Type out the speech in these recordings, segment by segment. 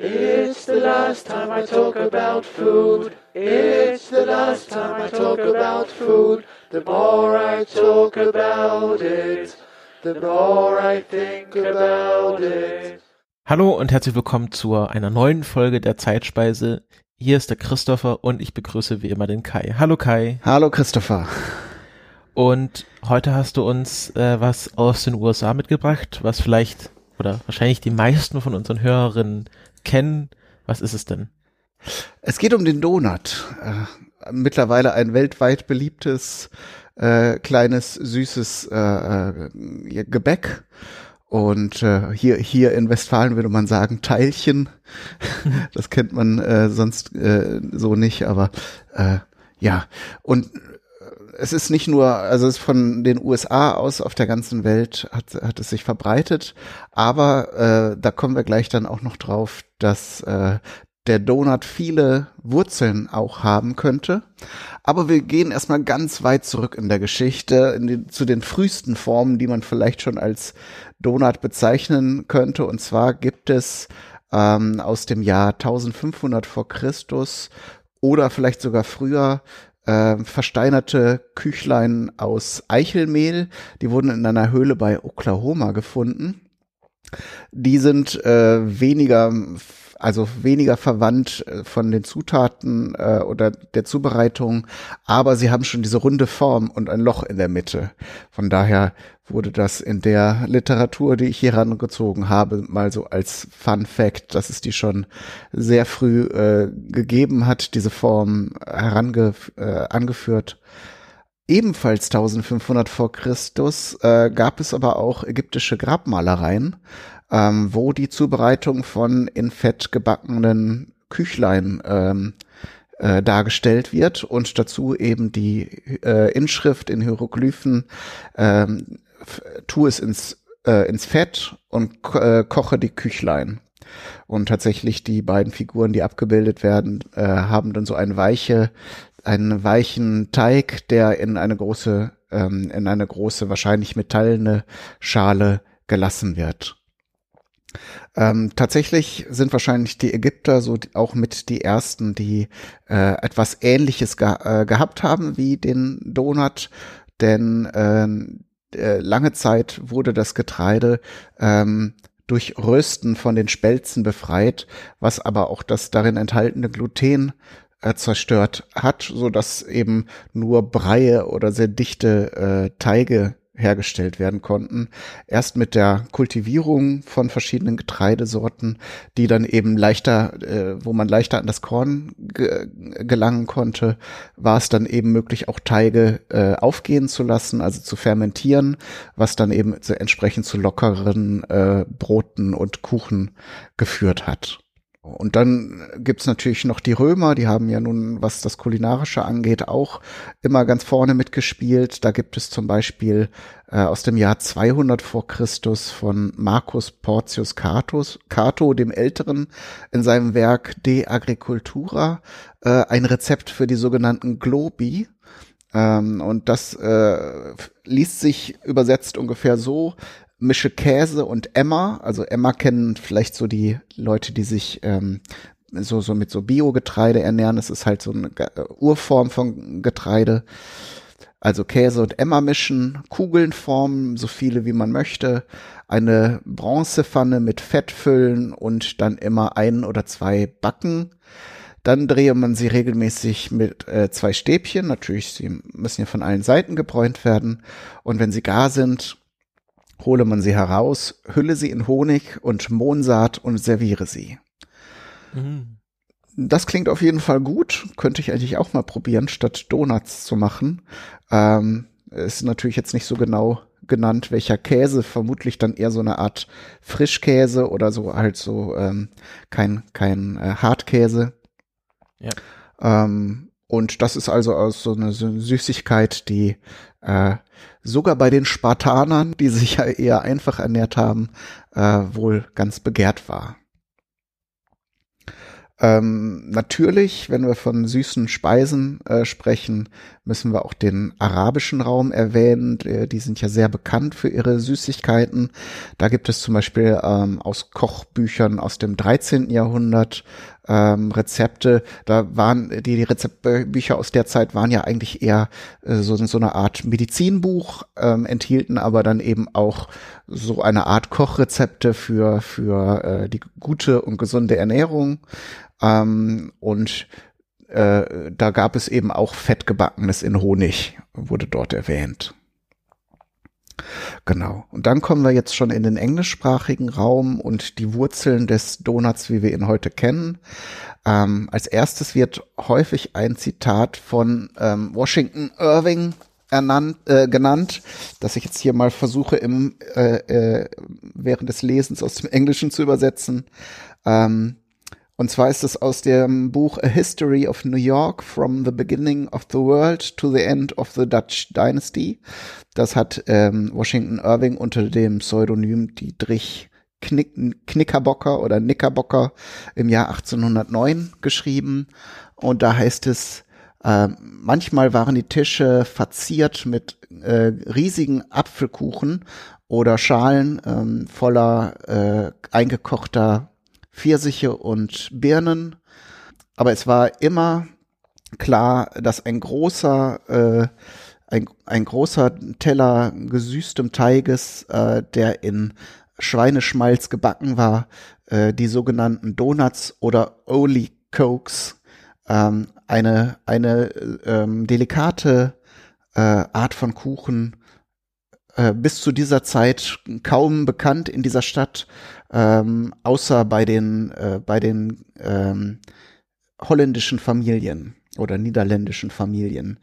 It's the last time I talk about food. It's the last time I talk about food. The more I talk about it, the more I think about it. Hallo und herzlich willkommen zu einer neuen Folge der Zeitspeise. Hier ist der Christopher und ich begrüße wie immer den Kai. Hallo Kai. Hallo Christopher. Und heute hast du uns äh, was aus den USA mitgebracht, was vielleicht oder wahrscheinlich die meisten von unseren Hörerinnen kennen. Was ist es denn? Es geht um den Donut. Äh, mittlerweile ein weltweit beliebtes äh, kleines süßes äh, äh, Gebäck. Und äh, hier, hier in Westfalen würde man sagen Teilchen. das kennt man äh, sonst äh, so nicht, aber äh, ja. Und es ist nicht nur, also es ist von den USA aus auf der ganzen Welt hat, hat es sich verbreitet, aber äh, da kommen wir gleich dann auch noch drauf, dass äh, der Donut viele Wurzeln auch haben könnte. Aber wir gehen erstmal ganz weit zurück in der Geschichte, in die, zu den frühesten Formen, die man vielleicht schon als Donut bezeichnen könnte. Und zwar gibt es ähm, aus dem Jahr 1500 vor Christus oder vielleicht sogar früher äh, versteinerte Küchlein aus Eichelmehl. Die wurden in einer Höhle bei Oklahoma gefunden. Die sind äh, weniger also weniger verwandt äh, von den Zutaten äh, oder der Zubereitung, aber sie haben schon diese runde Form und ein Loch in der Mitte. Von daher wurde das in der Literatur, die ich hier herangezogen habe, mal so als Fun Fact, dass es die schon sehr früh äh, gegeben hat, diese Form herange äh, angeführt. Ebenfalls 1500 vor Christus äh, gab es aber auch ägyptische Grabmalereien, ähm, wo die Zubereitung von in Fett gebackenen Küchlein ähm, äh, dargestellt wird und dazu eben die äh, Inschrift in Hieroglyphen ähm, tu es ins, äh, ins Fett und äh, koche die Küchlein. Und tatsächlich die beiden Figuren, die abgebildet werden, äh, haben dann so eine weiche, einen weichen Teig, der in eine große, ähm, in eine große, wahrscheinlich metallene Schale gelassen wird. Ähm, tatsächlich sind wahrscheinlich die Ägypter so auch mit die ersten, die äh, etwas Ähnliches ge äh, gehabt haben wie den Donut, denn ähm, äh, lange Zeit wurde das Getreide ähm, durch Rösten von den Spelzen befreit, was aber auch das darin enthaltene Gluten äh, zerstört hat, so dass eben nur Breie oder sehr dichte äh, Teige hergestellt werden konnten. Erst mit der Kultivierung von verschiedenen Getreidesorten, die dann eben leichter, äh, wo man leichter an das Korn ge gelangen konnte, war es dann eben möglich, auch Teige äh, aufgehen zu lassen, also zu fermentieren, was dann eben entsprechend zu lockeren äh, Broten und Kuchen geführt hat. Und dann gibt's natürlich noch die Römer, die haben ja nun, was das Kulinarische angeht, auch immer ganz vorne mitgespielt. Da gibt es zum Beispiel äh, aus dem Jahr 200 vor Christus von Marcus Porcius Catus, Cato dem Älteren in seinem Werk De Agricultura äh, ein Rezept für die sogenannten Globi. Ähm, und das äh, liest sich übersetzt ungefähr so, mische Käse und Emma. Also Emma kennen vielleicht so die Leute, die sich ähm, so, so mit so Bio-Getreide ernähren. Es ist halt so eine Urform von Getreide. Also Käse und Emma mischen, Kugeln formen, so viele wie man möchte, eine Bronzepfanne mit Fett füllen und dann immer ein oder zwei backen. Dann drehe man sie regelmäßig mit äh, zwei Stäbchen. Natürlich, sie müssen ja von allen Seiten gebräunt werden. Und wenn sie gar sind, hole man sie heraus, hülle sie in Honig und Mohnsaat und serviere sie. Mhm. Das klingt auf jeden Fall gut. Könnte ich eigentlich auch mal probieren, statt Donuts zu machen. Ähm, ist natürlich jetzt nicht so genau genannt, welcher Käse, vermutlich dann eher so eine Art Frischkäse oder so halt so ähm, kein, kein äh, Hartkäse. Ja. Ähm, und das ist also auch so eine Süßigkeit, die äh, sogar bei den Spartanern, die sich ja eher einfach ernährt haben, äh, wohl ganz begehrt war. Ähm, natürlich, wenn wir von süßen Speisen äh, sprechen, müssen wir auch den arabischen Raum erwähnen. Äh, die sind ja sehr bekannt für ihre Süßigkeiten. Da gibt es zum Beispiel ähm, aus Kochbüchern aus dem 13. Jahrhundert ähm, Rezepte. Da waren die, die Rezeptbücher aus der Zeit waren ja eigentlich eher äh, so, so eine Art Medizinbuch, ähm, enthielten aber dann eben auch so eine Art Kochrezepte für, für äh, die gute und gesunde Ernährung. Ähm, und äh, da gab es eben auch Fettgebackenes in Honig, wurde dort erwähnt. Genau. Und dann kommen wir jetzt schon in den englischsprachigen Raum und die Wurzeln des Donuts, wie wir ihn heute kennen. Ähm, als erstes wird häufig ein Zitat von ähm, Washington Irving ernannt, äh, genannt, das ich jetzt hier mal versuche im äh, äh, während des Lesens aus dem Englischen zu übersetzen. Ähm, und zwar ist es aus dem Buch A History of New York from the Beginning of the World to the End of the Dutch Dynasty. Das hat ähm, Washington Irving unter dem Pseudonym Dietrich Knick Knickerbocker oder Knickerbocker im Jahr 1809 geschrieben. Und da heißt es, äh, manchmal waren die Tische verziert mit äh, riesigen Apfelkuchen oder Schalen äh, voller äh, eingekochter Pfirsiche und Birnen. Aber es war immer klar, dass ein großer, äh, ein, ein großer Teller gesüßtem Teiges, äh, der in Schweineschmalz gebacken war, äh, die sogenannten Donuts oder Oli Cokes, ähm, eine, eine ähm, delikate äh, Art von Kuchen, äh, bis zu dieser Zeit kaum bekannt in dieser Stadt, ähm, außer bei den, äh, bei den ähm, holländischen Familien oder niederländischen Familien.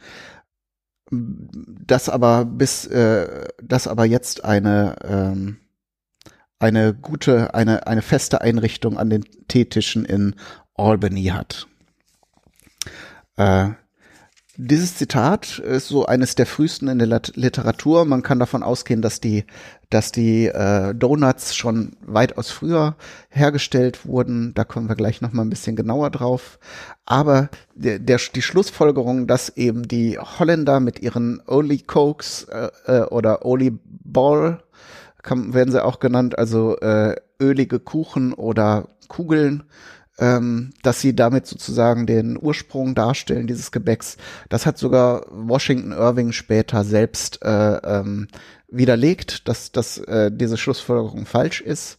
Das aber bis, äh, das aber jetzt eine, ähm, eine gute, eine, eine feste Einrichtung an den Teetischen in Albany hat. Äh, dieses Zitat ist so eines der frühesten in der Literatur. Man kann davon ausgehen, dass die, dass die äh, Donuts schon weitaus früher hergestellt wurden. Da kommen wir gleich noch mal ein bisschen genauer drauf. Aber der, der, die Schlussfolgerung, dass eben die Holländer mit ihren Oli Cokes äh, äh, oder Oli Ball kann, werden sie auch genannt, also äh, ölige Kuchen oder Kugeln ähm, dass sie damit sozusagen den Ursprung darstellen dieses Gebäcks. Das hat sogar Washington Irving später selbst äh, ähm, widerlegt, dass, dass äh, diese Schlussfolgerung falsch ist.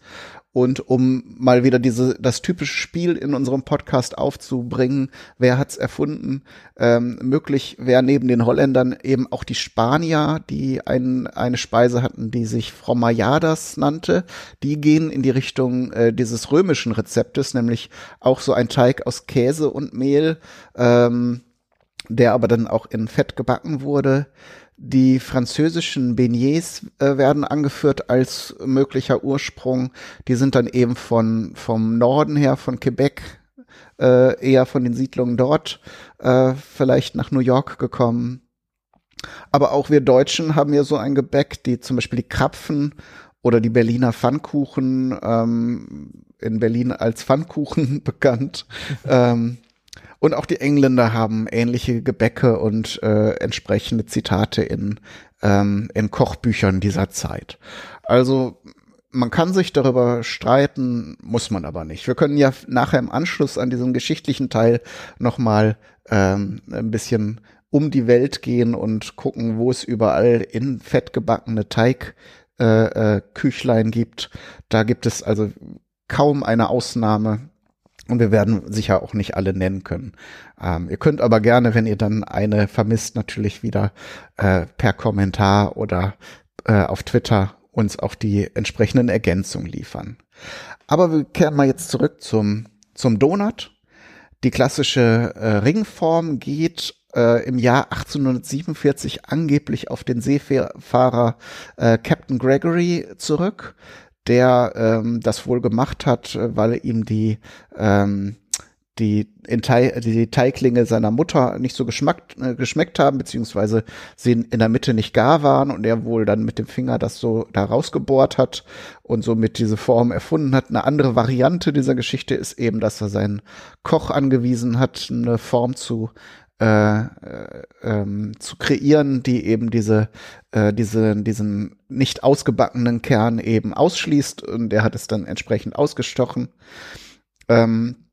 Und um mal wieder diese das typische Spiel in unserem Podcast aufzubringen, wer hat's erfunden? Ähm, möglich wäre neben den Holländern eben auch die Spanier, die ein, eine Speise hatten, die sich Fromayadas nannte. Die gehen in die Richtung äh, dieses römischen Rezeptes, nämlich auch so ein Teig aus Käse und Mehl, ähm, der aber dann auch in Fett gebacken wurde. Die französischen Beignets äh, werden angeführt als möglicher Ursprung. Die sind dann eben von, vom Norden her, von Quebec, äh, eher von den Siedlungen dort, äh, vielleicht nach New York gekommen. Aber auch wir Deutschen haben ja so ein Gebäck, die zum Beispiel die Krapfen oder die Berliner Pfannkuchen, ähm, in Berlin als Pfannkuchen bekannt. ähm, und auch die Engländer haben ähnliche Gebäcke und äh, entsprechende Zitate in, ähm, in Kochbüchern dieser Zeit. Also man kann sich darüber streiten, muss man aber nicht. Wir können ja nachher im Anschluss an diesem geschichtlichen Teil nochmal ähm, ein bisschen um die Welt gehen und gucken, wo es überall in Fett gebackene Teig äh, äh, gibt. Da gibt es also kaum eine Ausnahme. Und wir werden sicher auch nicht alle nennen können. Ähm, ihr könnt aber gerne, wenn ihr dann eine vermisst, natürlich wieder äh, per Kommentar oder äh, auf Twitter uns auch die entsprechenden Ergänzungen liefern. Aber wir kehren mal jetzt zurück zum, zum Donut. Die klassische äh, Ringform geht äh, im Jahr 1847 angeblich auf den Seefahrer äh, Captain Gregory zurück der ähm, das wohl gemacht hat, äh, weil ihm die ähm, die, die Teiglinge seiner Mutter nicht so geschmackt, äh, geschmeckt haben, beziehungsweise sie in der Mitte nicht gar waren und er wohl dann mit dem Finger das so da rausgebohrt hat und somit diese Form erfunden hat. Eine andere Variante dieser Geschichte ist eben, dass er seinen Koch angewiesen hat, eine Form zu äh, äh, ähm, zu kreieren, die eben diese, äh, diese, diesen nicht ausgebackenen Kern eben ausschließt und der hat es dann entsprechend ausgestochen. Ähm,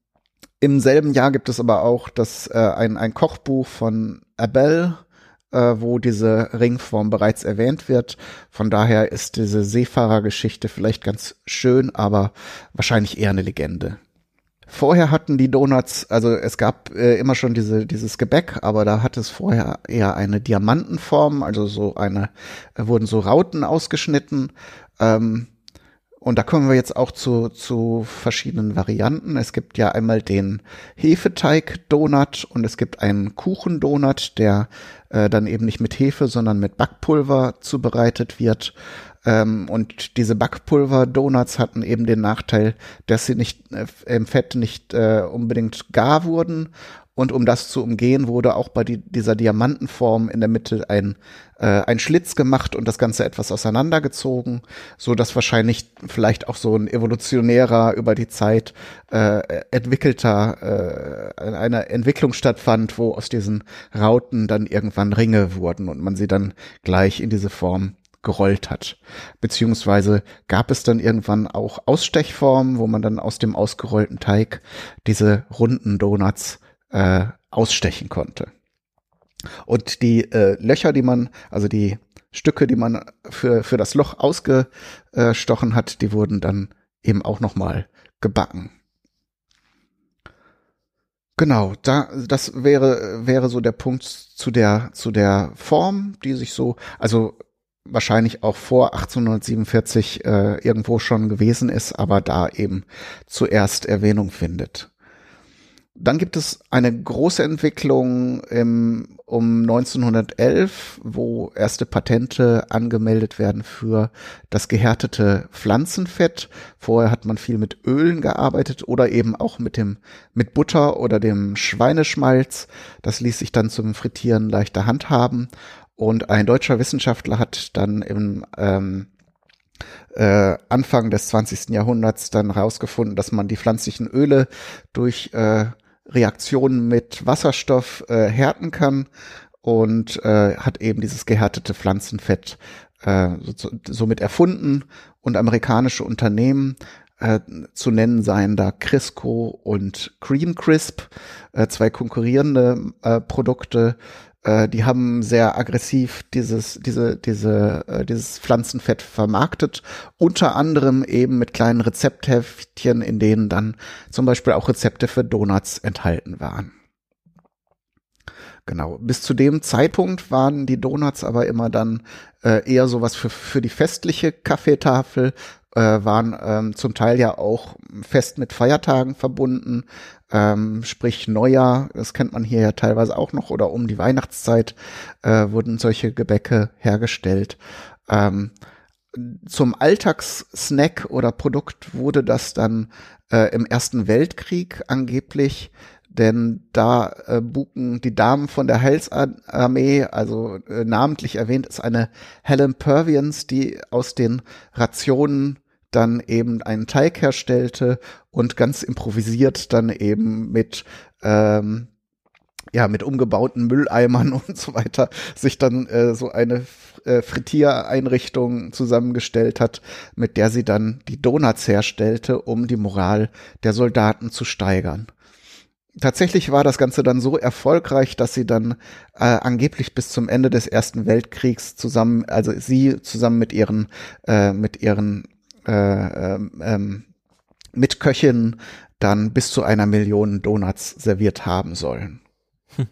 im selben Jahr gibt es aber auch das, äh, ein, ein Kochbuch von Abel, äh, wo diese Ringform bereits erwähnt wird. Von daher ist diese Seefahrergeschichte vielleicht ganz schön, aber wahrscheinlich eher eine Legende. Vorher hatten die Donuts, also es gab äh, immer schon diese, dieses Gebäck, aber da hat es vorher eher eine Diamantenform, also so eine, äh, wurden so Rauten ausgeschnitten. Ähm, und da kommen wir jetzt auch zu, zu verschiedenen Varianten. Es gibt ja einmal den Hefeteig-Donut und es gibt einen Kuchendonut, der äh, dann eben nicht mit Hefe, sondern mit Backpulver zubereitet wird. Ähm, und diese Backpulver-Donuts hatten eben den Nachteil, dass sie nicht äh, im Fett nicht äh, unbedingt gar wurden. Und um das zu umgehen, wurde auch bei die, dieser Diamantenform in der Mitte ein, äh, ein Schlitz gemacht und das Ganze etwas auseinandergezogen, so dass wahrscheinlich vielleicht auch so ein evolutionärer über die Zeit äh, entwickelter, äh, eine Entwicklung stattfand, wo aus diesen Rauten dann irgendwann Ringe wurden und man sie dann gleich in diese Form gerollt hat. Beziehungsweise gab es dann irgendwann auch Ausstechformen, wo man dann aus dem ausgerollten Teig diese runden Donuts äh, ausstechen konnte. Und die äh, Löcher, die man, also die Stücke, die man für, für das Loch ausgestochen hat, die wurden dann eben auch nochmal gebacken. Genau, da, das wäre, wäre so der Punkt zu der, zu der Form, die sich so, also wahrscheinlich auch vor 1847 äh, irgendwo schon gewesen ist, aber da eben zuerst Erwähnung findet. Dann gibt es eine große Entwicklung im, um 1911, wo erste Patente angemeldet werden für das gehärtete Pflanzenfett. Vorher hat man viel mit Ölen gearbeitet oder eben auch mit dem, mit Butter oder dem Schweineschmalz. Das ließ sich dann zum Frittieren leichter handhaben. Und ein deutscher Wissenschaftler hat dann im, ähm, äh, Anfang des 20. Jahrhunderts dann herausgefunden, dass man die pflanzlichen Öle durch äh, Reaktionen mit Wasserstoff äh, härten kann und äh, hat eben dieses gehärtete Pflanzenfett äh, so, somit erfunden und amerikanische Unternehmen äh, zu nennen seien da Crisco und Cream Crisp, äh, zwei konkurrierende äh, Produkte, äh, die haben sehr aggressiv dieses, diese, diese, äh, dieses Pflanzenfett vermarktet. Unter anderem eben mit kleinen Rezeptheftchen, in denen dann zum Beispiel auch Rezepte für Donuts enthalten waren. Genau. Bis zu dem Zeitpunkt waren die Donuts aber immer dann äh, eher sowas für, für die festliche Kaffeetafel, äh, waren ähm, zum Teil ja auch fest mit Feiertagen verbunden, ähm, sprich Neujahr, das kennt man hier ja teilweise auch noch, oder um die Weihnachtszeit äh, wurden solche Gebäcke hergestellt. Ähm, zum Alltagssnack oder Produkt wurde das dann äh, im Ersten Weltkrieg angeblich, denn da äh, buken die Damen von der Heilsarmee, also äh, namentlich erwähnt ist eine Helen Purvians, die aus den Rationen dann eben einen Teig herstellte und ganz improvisiert dann eben mit ähm, ja mit umgebauten Mülleimern und so weiter sich dann äh, so eine äh, Frittiereinrichtung zusammengestellt hat, mit der sie dann die Donuts herstellte, um die Moral der Soldaten zu steigern. Tatsächlich war das Ganze dann so erfolgreich, dass sie dann äh, angeblich bis zum Ende des Ersten Weltkriegs zusammen, also sie zusammen mit ihren äh, mit ihren äh, ähm, ähm, mit Köchin dann bis zu einer Million Donuts serviert haben sollen. Hm.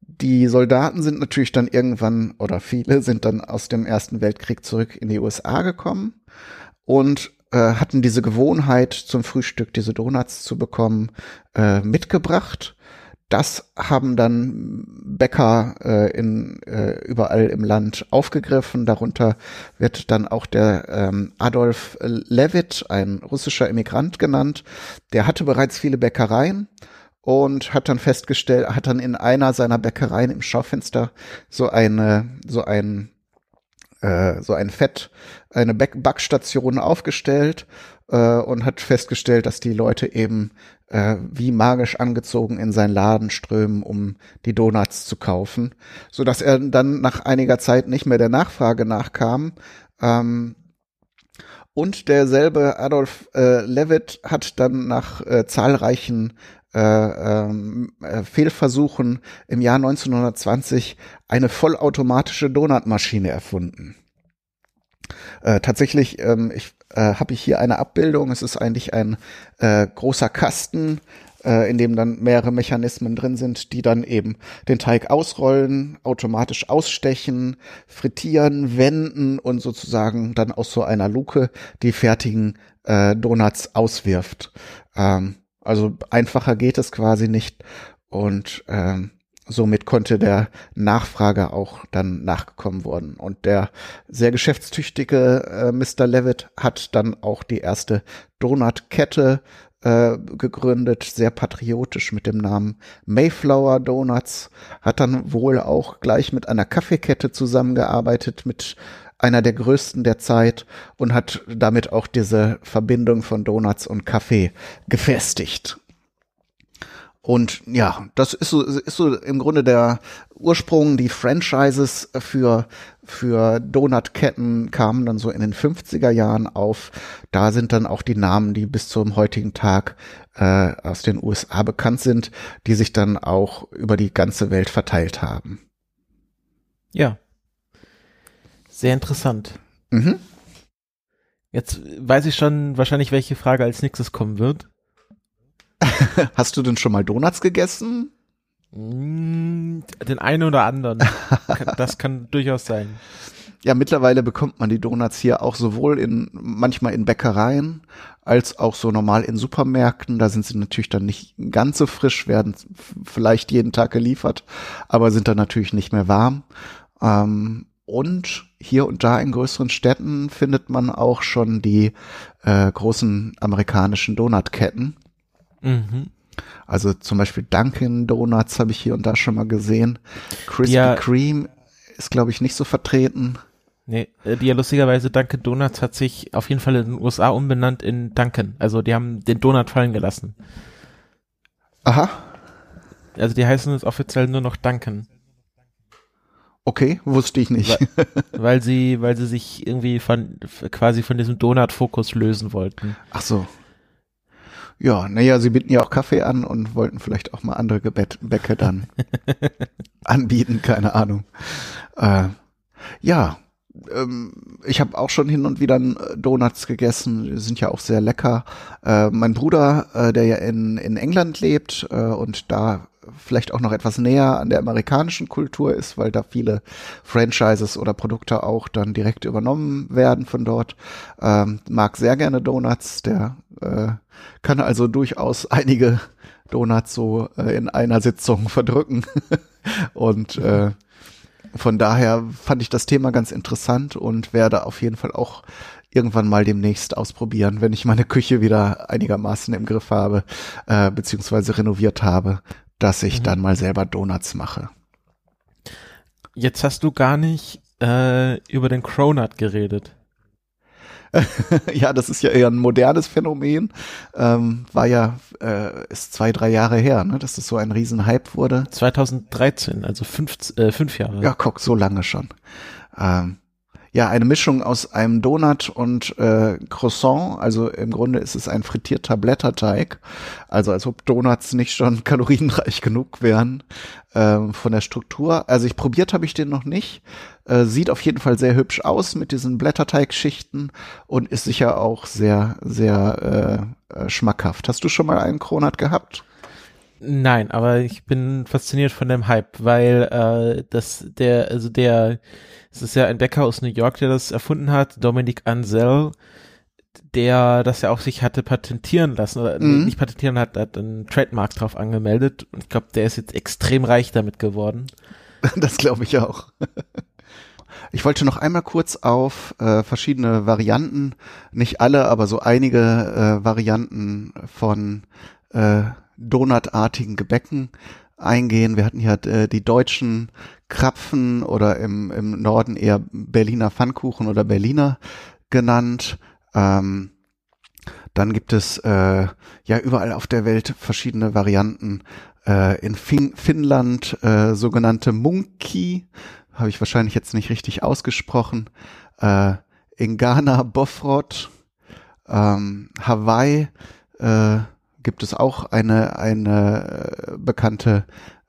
Die Soldaten sind natürlich dann irgendwann, oder viele sind dann aus dem Ersten Weltkrieg zurück in die USA gekommen und äh, hatten diese Gewohnheit, zum Frühstück diese Donuts zu bekommen, äh, mitgebracht. Das haben dann Bäcker äh, in, äh, überall im Land aufgegriffen. Darunter wird dann auch der ähm, Adolf Levitt, ein russischer Immigrant genannt. Der hatte bereits viele Bäckereien und hat dann festgestellt, hat dann in einer seiner Bäckereien im Schaufenster so eine, so ein, äh, so ein Fett, eine Backstation aufgestellt äh, und hat festgestellt, dass die Leute eben äh, wie magisch angezogen in seinen Laden strömen, um die Donuts zu kaufen, so dass er dann nach einiger Zeit nicht mehr der Nachfrage nachkam. Ähm, und derselbe Adolf äh, Levitt hat dann nach äh, zahlreichen äh, ähm, äh, Fehlversuchen im Jahr 1920 eine vollautomatische Donutmaschine erfunden. Äh, tatsächlich, ähm, ich äh, habe ich hier eine Abbildung. Es ist eigentlich ein äh, großer Kasten, äh, in dem dann mehrere Mechanismen drin sind, die dann eben den Teig ausrollen, automatisch ausstechen, frittieren, wenden und sozusagen dann aus so einer Luke die fertigen äh, Donuts auswirft. Ähm, also einfacher geht es quasi nicht. Und ähm, somit konnte der Nachfrage auch dann nachgekommen worden. Und der sehr geschäftstüchtige äh, Mr. Levitt hat dann auch die erste Donutkette äh, gegründet, sehr patriotisch mit dem Namen Mayflower Donuts, hat dann wohl auch gleich mit einer Kaffeekette zusammengearbeitet, mit einer der größten der Zeit und hat damit auch diese Verbindung von Donuts und Kaffee gefestigt. Und ja, das ist so, ist so im Grunde der Ursprung. Die Franchises für, für Donutketten kamen dann so in den 50er Jahren auf. Da sind dann auch die Namen, die bis zum heutigen Tag äh, aus den USA bekannt sind, die sich dann auch über die ganze Welt verteilt haben. Ja. Sehr interessant. Mhm. Jetzt weiß ich schon wahrscheinlich, welche Frage als nächstes kommen wird. Hast du denn schon mal Donuts gegessen? Mm, den einen oder anderen. das kann durchaus sein. Ja, mittlerweile bekommt man die Donuts hier auch sowohl in, manchmal in Bäckereien, als auch so normal in Supermärkten. Da sind sie natürlich dann nicht ganz so frisch, werden vielleicht jeden Tag geliefert, aber sind dann natürlich nicht mehr warm. Ähm, und hier und da in größeren Städten findet man auch schon die äh, großen amerikanischen Donutketten. Mhm. Also zum Beispiel Dunkin' Donuts habe ich hier und da schon mal gesehen. Krispy ja, Kreme ist, glaube ich, nicht so vertreten. Nee, äh, die ja lustigerweise Dunkin' Donuts hat sich auf jeden Fall in den USA umbenannt in Dunkin'. Also die haben den Donut fallen gelassen. Aha. Also die heißen jetzt offiziell nur noch Dunkin'. Okay, wusste ich nicht. Weil, weil, sie, weil sie sich irgendwie von quasi von diesem Donut-Fokus lösen wollten. Ach so. Ja, naja, sie bieten ja auch Kaffee an und wollten vielleicht auch mal andere Gebäcke dann anbieten, keine Ahnung. Äh, ja, ähm, ich habe auch schon hin und wieder äh, Donuts gegessen, die sind ja auch sehr lecker. Äh, mein Bruder, äh, der ja in, in England lebt äh, und da vielleicht auch noch etwas näher an der amerikanischen Kultur ist, weil da viele Franchises oder Produkte auch dann direkt übernommen werden von dort. Ähm, mag sehr gerne Donuts, der äh, kann also durchaus einige Donuts so äh, in einer Sitzung verdrücken. und äh, von daher fand ich das Thema ganz interessant und werde auf jeden Fall auch irgendwann mal demnächst ausprobieren, wenn ich meine Küche wieder einigermaßen im Griff habe, äh, beziehungsweise renoviert habe, dass ich mhm. dann mal selber Donuts mache. Jetzt hast du gar nicht äh, über den Cronut geredet. ja, das ist ja eher ein modernes Phänomen. Ähm, war ja, äh, ist zwei, drei Jahre her, ne, dass das so ein Riesenhype wurde. 2013, also fünf, äh, fünf Jahre. Ja, guck, so lange schon. Ähm, ja, eine Mischung aus einem Donut und äh, Croissant. Also im Grunde ist es ein frittierter Blätterteig. Also als ob Donuts nicht schon kalorienreich genug wären ähm, von der Struktur. Also ich probiert habe ich den noch nicht. Äh, sieht auf jeden Fall sehr hübsch aus mit diesen Blätterteigschichten und ist sicher auch sehr, sehr äh, äh, schmackhaft. Hast du schon mal einen Kronat gehabt? Nein, aber ich bin fasziniert von dem Hype, weil äh, das der also der es ist ja ein Bäcker aus New York, der das erfunden hat, Dominic Ansel. der das ja auch sich hatte patentieren lassen oder Mhm. nicht patentieren hat, hat einen Trademark drauf angemeldet und ich glaube, der ist jetzt extrem reich damit geworden. Das glaube ich auch. Ich wollte noch einmal kurz auf äh, verschiedene Varianten, nicht alle, aber so einige äh, Varianten von äh, donutartigen Gebäcken eingehen. Wir hatten ja äh, die deutschen Krapfen oder im, im Norden eher Berliner Pfannkuchen oder Berliner genannt. Ähm, dann gibt es äh, ja überall auf der Welt verschiedene Varianten. Äh, in fin Finnland äh, sogenannte Munki, habe ich wahrscheinlich jetzt nicht richtig ausgesprochen. Äh, in Ghana Bofrod, ähm, Hawaii äh, gibt es auch eine, eine äh, bekannte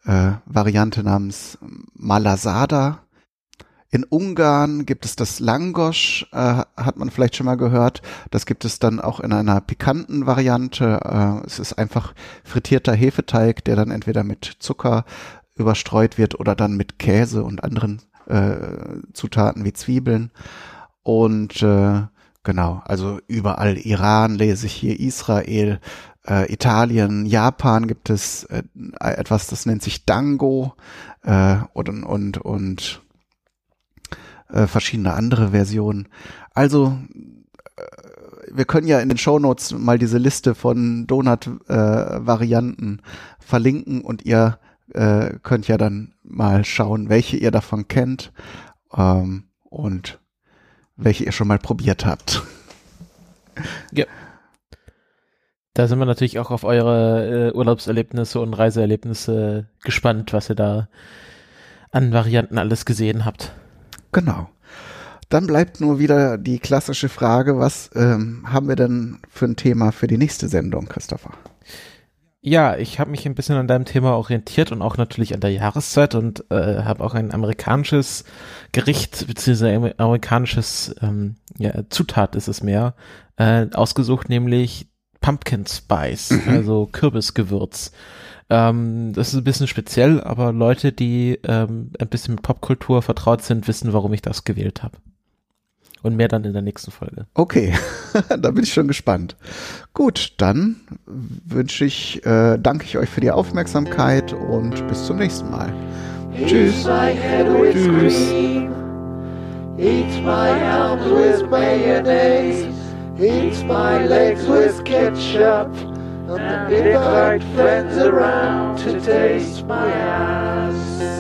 äh, Variante namens Malasada. In Ungarn gibt es das Langosch, äh, hat man vielleicht schon mal gehört. Das gibt es dann auch in einer pikanten Variante. Äh, es ist einfach frittierter Hefeteig, der dann entweder mit Zucker überstreut wird oder dann mit Käse und anderen äh, Zutaten wie Zwiebeln. Und äh, genau, also überall Iran lese ich hier, Israel, äh, Italien, Japan gibt es äh, etwas, das nennt sich Dango äh, und und und äh, verschiedene andere Versionen. Also äh, wir können ja in den Shownotes mal diese Liste von Donut-Varianten verlinken und ihr äh, könnt ja dann mal schauen, welche ihr davon kennt ähm, und welche ihr schon mal probiert habt. Da sind wir natürlich auch auf eure äh, Urlaubserlebnisse und Reiseerlebnisse gespannt, was ihr da an Varianten alles gesehen habt. Genau. Dann bleibt nur wieder die klassische Frage, was ähm, haben wir denn für ein Thema für die nächste Sendung, Christopher? Ja, ich habe mich ein bisschen an deinem Thema orientiert und auch natürlich an der Jahreszeit und äh, habe auch ein amerikanisches Gericht beziehungsweise amerikanisches ähm, ja, Zutat ist es mehr äh, ausgesucht, nämlich Pumpkin Spice, Mhm. also Kürbisgewürz. Ähm, das ist ein bisschen speziell, aber Leute, die ähm, ein bisschen mit Popkultur vertraut sind, wissen, warum ich das gewählt habe. Und mehr dann in der nächsten Folge. Okay, da bin ich schon gespannt. Gut, dann wünsche ich, äh, danke ich euch für die Aufmerksamkeit und bis zum nächsten Mal. Tschüss. Eat my head with Tschüss. Cream. Eat my arms with mayonnaise. Eat my legs with ketchup. And invite friends around to taste my ass.